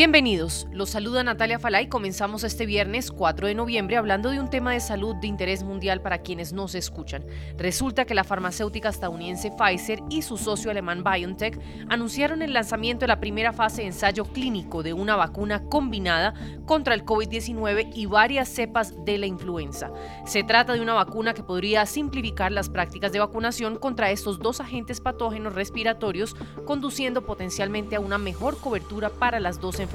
Bienvenidos, los saluda Natalia Falay. Comenzamos este viernes 4 de noviembre hablando de un tema de salud de interés mundial para quienes nos escuchan. Resulta que la farmacéutica estadounidense Pfizer y su socio alemán BioNTech anunciaron el lanzamiento de la primera fase de ensayo clínico de una vacuna combinada contra el COVID-19 y varias cepas de la influenza. Se trata de una vacuna que podría simplificar las prácticas de vacunación contra estos dos agentes patógenos respiratorios, conduciendo potencialmente a una mejor cobertura para las dos enfermedades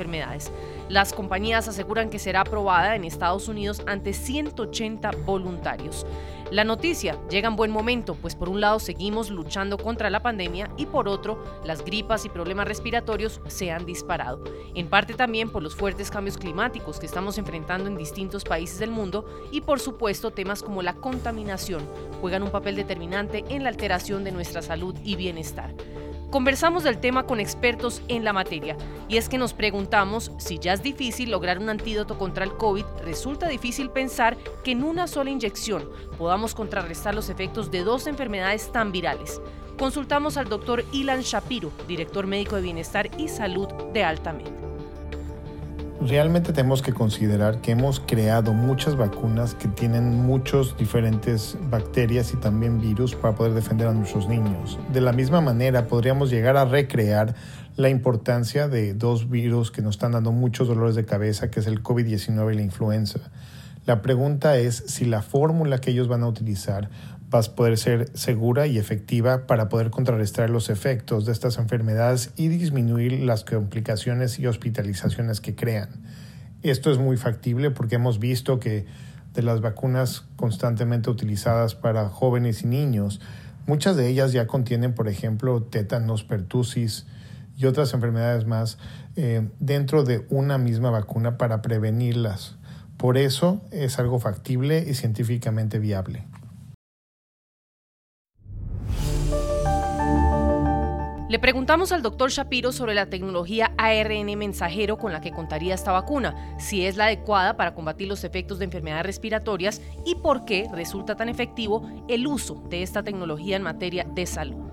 Las compañías aseguran que será aprobada en Estados Unidos ante 180 voluntarios. La noticia llega en buen momento, pues por un lado seguimos luchando contra la pandemia y por otro las gripas y problemas respiratorios se han disparado, en parte también por los fuertes cambios climáticos que estamos enfrentando en distintos países del mundo y por supuesto temas como la contaminación juegan un papel determinante en la alteración de nuestra salud y bienestar. Conversamos del tema con expertos en la materia y es que nos preguntamos si ya es difícil lograr un antídoto contra el COVID, resulta difícil pensar que en una sola inyección podamos contrarrestar los efectos de dos enfermedades tan virales. Consultamos al doctor Ilan Shapiro, director médico de Bienestar y Salud de Altamed realmente tenemos que considerar que hemos creado muchas vacunas que tienen muchos diferentes bacterias y también virus para poder defender a nuestros niños. De la misma manera, podríamos llegar a recrear la importancia de dos virus que nos están dando muchos dolores de cabeza, que es el COVID-19 y la influenza. La pregunta es si la fórmula que ellos van a utilizar va a poder ser segura y efectiva para poder contrarrestar los efectos de estas enfermedades y disminuir las complicaciones y hospitalizaciones que crean. Esto es muy factible porque hemos visto que de las vacunas constantemente utilizadas para jóvenes y niños, muchas de ellas ya contienen, por ejemplo, tétanos, pertusis y otras enfermedades más eh, dentro de una misma vacuna para prevenirlas. Por eso es algo factible y científicamente viable. Le preguntamos al doctor Shapiro sobre la tecnología ARN mensajero con la que contaría esta vacuna, si es la adecuada para combatir los efectos de enfermedades respiratorias y por qué resulta tan efectivo el uso de esta tecnología en materia de salud.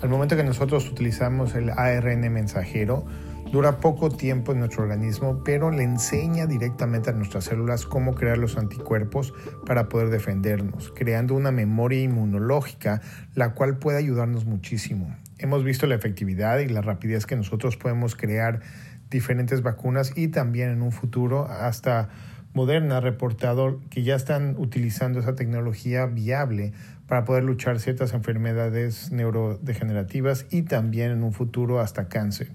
Al momento que nosotros utilizamos el ARN mensajero, dura poco tiempo en nuestro organismo, pero le enseña directamente a nuestras células cómo crear los anticuerpos para poder defendernos, creando una memoria inmunológica, la cual puede ayudarnos muchísimo hemos visto la efectividad y la rapidez que nosotros podemos crear diferentes vacunas y también en un futuro hasta Moderna ha reportado que ya están utilizando esa tecnología viable para poder luchar ciertas enfermedades neurodegenerativas y también en un futuro hasta cáncer.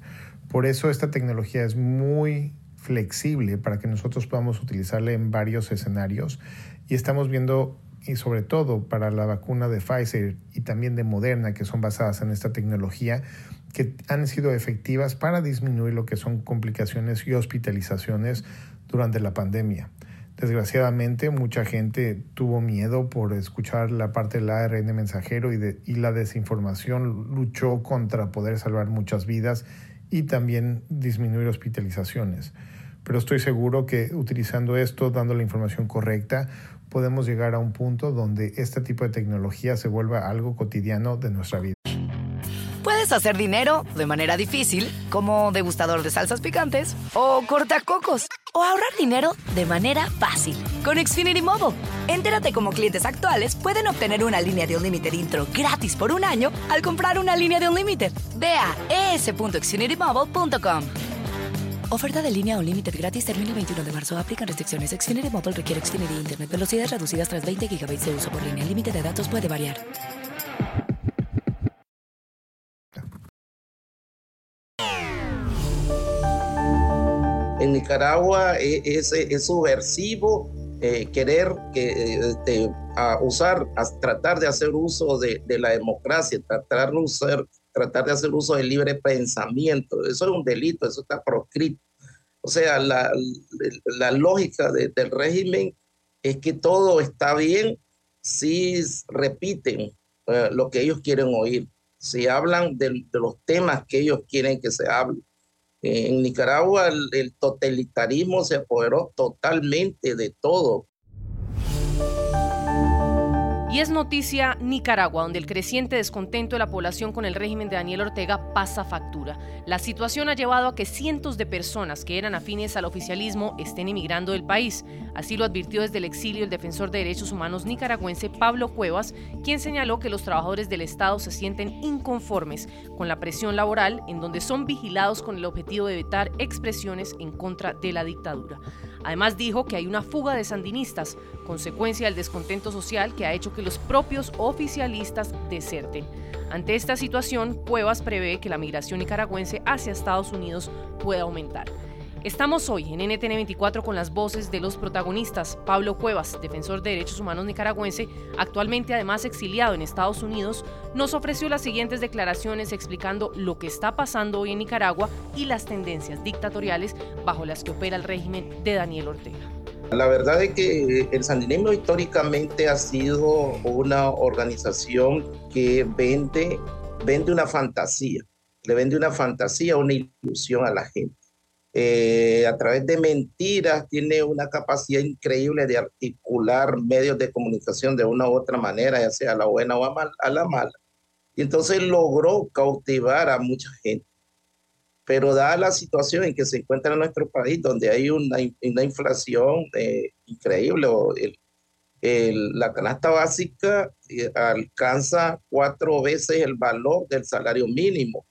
Por eso esta tecnología es muy flexible para que nosotros podamos utilizarla en varios escenarios y estamos viendo y sobre todo para la vacuna de Pfizer y también de Moderna, que son basadas en esta tecnología, que han sido efectivas para disminuir lo que son complicaciones y hospitalizaciones durante la pandemia. Desgraciadamente, mucha gente tuvo miedo por escuchar la parte del ARN mensajero y, y la desinformación luchó contra poder salvar muchas vidas y también disminuir hospitalizaciones. Pero estoy seguro que utilizando esto, dando la información correcta, podemos llegar a un punto donde este tipo de tecnología se vuelva algo cotidiano de nuestra vida. Puedes hacer dinero de manera difícil, como degustador de salsas picantes, o cortacocos, o ahorrar dinero de manera fácil con Xfinity Mobile. Entérate cómo clientes actuales pueden obtener una línea de un límite intro gratis por un año al comprar una línea de un límite. Ve a es.xfinitymobile.com. Oferta de línea o límite gratis termina el 21 de marzo. Aplican restricciones. Xfinity Mobile requiere Xfinity Internet. Velocidades reducidas tras 20 GB de uso por línea. El límite de datos puede variar. En Nicaragua e, es, subversivo eh, querer que, este, usar, tratar de hacer uso de la democracia, tratar de, usar, tratar de hacer uso del libre pensamiento. Eso es un delito, eso está proscrito. O sea, la, la lógica del régimen es que todo está bien si repiten eh, lo que ellos quieren oír, si hablan de, los temas que ellos quieren que se hable. En Nicaragua el, totalitarismo se apoderó totalmente de todo. Y es noticia Nicaragua, donde el creciente descontento de la población con el régimen de Daniel Ortega pasa factura. La situación ha llevado a que cientos de personas que eran afines al oficialismo estén emigrando del país. Así lo advirtió desde el exilio el defensor de derechos humanos nicaragüense Pablo Cuevas, quien señaló que los trabajadores del Estado se sienten inconformes con la presión laboral, en donde son vigilados con el objetivo de evitar expresiones en contra de la dictadura. Además dijo que hay una fuga de sandinistas, consecuencia del descontento social que ha hecho que los propios oficialistas deserten. Ante esta situación, Cuevas prevé que la migración nicaragüense hacia Estados Unidos pueda aumentar. Estamos hoy en NTN 24 con las voces de los protagonistas. Pablo Cuevas, defensor de derechos humanos nicaragüense, actualmente además exiliado en Estados Unidos, nos ofreció las siguientes declaraciones explicando lo que está pasando hoy en Nicaragua y las tendencias dictatoriales bajo las que opera el régimen de Daniel Ortega. La verdad es que el sandinismo históricamente ha sido una organización que vende, vende una fantasía, le vende una fantasía, una ilusión a la gente eh, a través de mentiras, tiene una capacidad increíble de articular medios de comunicación de una u otra manera, ya sea a la buena o a, la mala. Y entonces logró cautivar a mucha gente. Pero dada la situación en que se encuentra en nuestro país, donde hay una, una inflación eh, increíble, la canasta básica eh, alcanza cuatro veces el valor del salario mínimo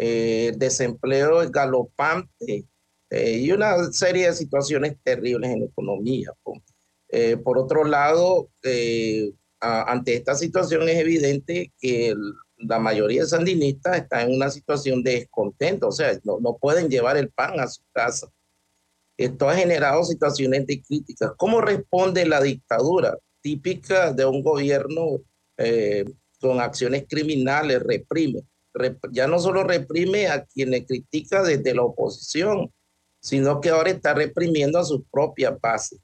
eh, desempleo galopante eh, y una serie de situaciones terribles en la economía. Eh, por otro lado, ante esta situación es evidente que la mayoría de sandinistas están en una situación de descontento, o sea, no, no pueden llevar el pan a su casa. Esto ha generado situaciones de críticas. ¿Cómo responde la dictadura típica de un gobierno con acciones criminales, reprime? Ya no solo reprime a quienes critica desde la oposición, sino que ahora está reprimiendo a sus propias bases.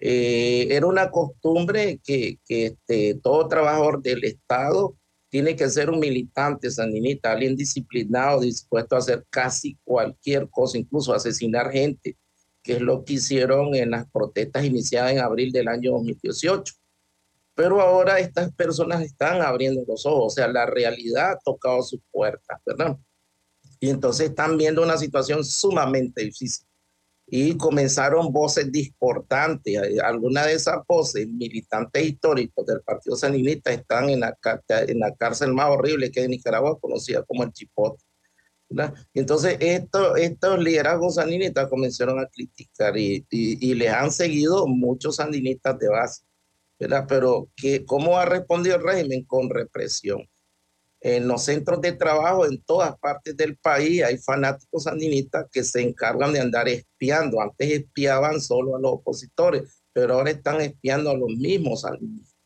Eh, era una costumbre que, que este, todo trabajador del Estado tiene que ser un militante sandinista, alguien disciplinado, dispuesto a hacer casi cualquier cosa, incluso asesinar gente, que es lo que hicieron en las protestas iniciadas en abril del año 2018. Pero ahora estas personas están abriendo los ojos, o sea, la realidad ha tocado sus puertas, ¿verdad? Y entonces están viendo una situación sumamente difícil. Y comenzaron voces discordantes. Algunas de esas voces, militantes históricos del Partido Sandinista, están en la, en la cárcel más horrible que es Nicaragua, conocida como el Chipote. ¿verdad? Entonces esto, estos liderazgos sandinistas comenzaron a criticar y, y, y les han seguido muchos sandinistas de base. Pero ¿cómo ha respondido el régimen? Con represión. En los centros de trabajo en todas partes del país hay fanáticos sandinistas que se encargan de andar espiando. Antes espiaban solo a los opositores, pero ahora están espiando a los mismos sandinistas.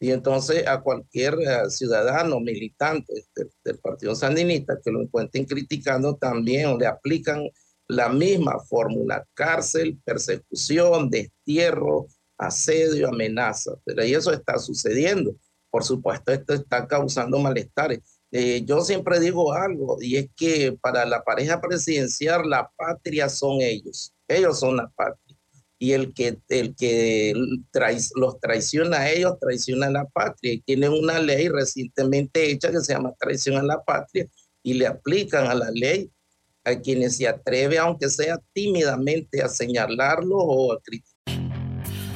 Y entonces a cualquier eh, ciudadano militante del, Partido Sandinista que lo encuentren criticando también le aplican la misma fórmula, cárcel, persecución, destierro, asedio, amenaza, pero ahí eso está sucediendo. Por supuesto, esto está causando malestares. Eh, yo siempre digo algo, y es que para la pareja presidencial la patria son ellos, ellos son la patria. Y el que, el que los traiciona a ellos, traiciona a la patria. Y tienen una ley recientemente hecha que se llama traición a la patria y le aplican a la ley a quienes se atreve, aunque sea tímidamente, a señalarlo o a criticar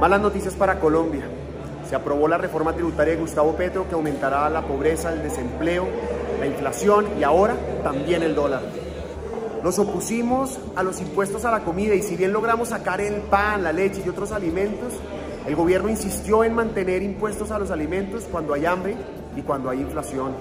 Malas noticias para Colombia. Se aprobó la reforma tributaria de Gustavo Petro que aumentará la pobreza, el desempleo, la inflación y ahora también el dólar. Nos opusimos a los impuestos a la comida y si bien logramos sacar el pan, la leche y otros alimentos, el gobierno insistió en mantener impuestos a los alimentos cuando hay hambre y cuando hay inflación.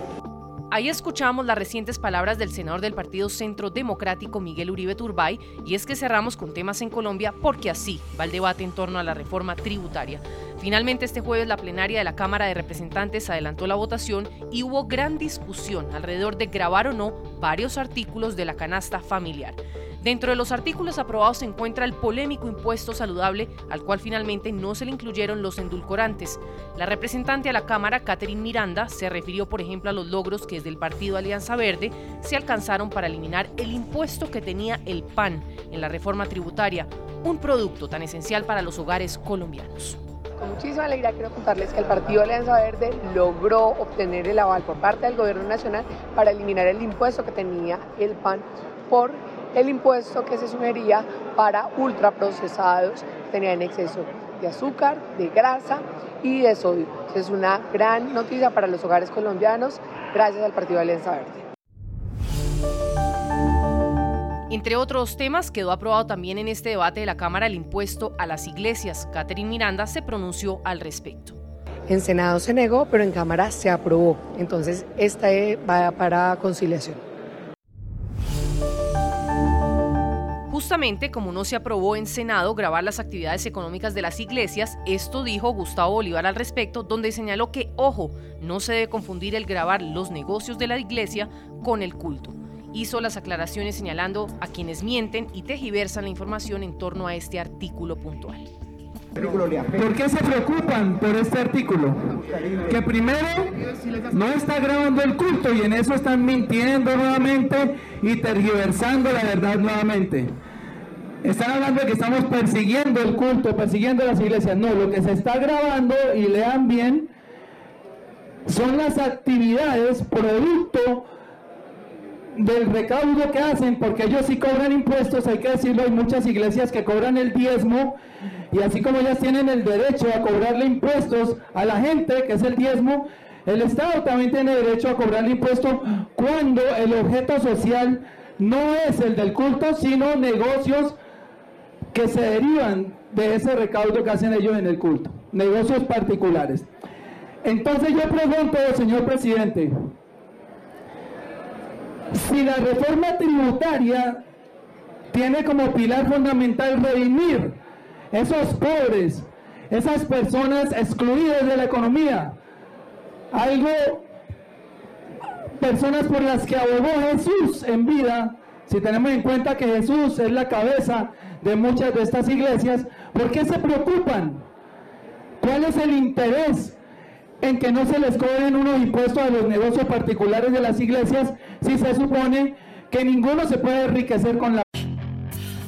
Ahí escuchamos las recientes palabras del senador del Partido Centro Democrático Miguel Uribe Turbay y es que cerramos con temas en Colombia porque así va el debate en torno a la reforma tributaria. Finalmente este jueves la plenaria de la Cámara de Representantes adelantó la votación y hubo gran discusión alrededor de grabar o no varios artículos de la canasta familiar. Dentro de los artículos aprobados se encuentra el polémico impuesto saludable, al cual finalmente no se le incluyeron los endulcorantes. La representante a la Cámara, Catherine Miranda, se refirió, por ejemplo, a los logros que desde el Partido Alianza Verde se alcanzaron para eliminar el impuesto que tenía el PAN en la reforma tributaria, un producto tan esencial para los hogares colombianos. Con muchísima alegría quiero contarles que el Partido Alianza Verde logró obtener el aval por parte del Gobierno Nacional para eliminar el impuesto que tenía el PAN por el impuesto que se sugería para ultraprocesados que tenían exceso de azúcar, de grasa y de sodio. Es una gran noticia para los hogares colombianos gracias al Partido Alianza Verde. Entre otros temas, quedó aprobado también en este debate de la Cámara el impuesto a las iglesias. Catherine Miranda se pronunció al respecto. En Senado se negó, pero en Cámara se aprobó. Entonces, esta va para conciliación. Justamente como no se aprobó en Senado grabar las actividades económicas de las iglesias, esto dijo Gustavo Bolívar al respecto, donde señaló que, ojo, no se debe confundir el grabar los negocios de la iglesia con el culto. Hizo las aclaraciones señalando a quienes mienten y tejiversan la información en torno a este artículo puntual. ¿Por qué se preocupan por este artículo? Que primero no está grabando el culto y en eso están mintiendo nuevamente y tergiversando la verdad nuevamente. Están hablando de que estamos persiguiendo el culto, persiguiendo las iglesias. No, lo que se está grabando, y lean bien, son las actividades producto del recaudo que hacen, porque ellos sí cobran impuestos, hay que decirlo, hay muchas iglesias que cobran el diezmo, y así como ellas tienen el derecho a cobrarle impuestos a la gente, que es el diezmo, el Estado también tiene derecho a cobrarle impuestos cuando el objeto social no es el del culto, sino negocios que se derivan de ese recaudo que hacen ellos en el culto, negocios particulares. Entonces yo pregunto, señor presidente, si la reforma tributaria tiene como pilar fundamental redimir esos pobres, esas personas excluidas de la economía, algo, personas por las que abogó Jesús en vida, si tenemos en cuenta que Jesús es la cabeza de muchas de estas iglesias, ¿por qué se preocupan? ¿Cuál es el interés en que no se les cobren unos impuestos a los negocios particulares de las iglesias si se supone que ninguno se puede enriquecer con la...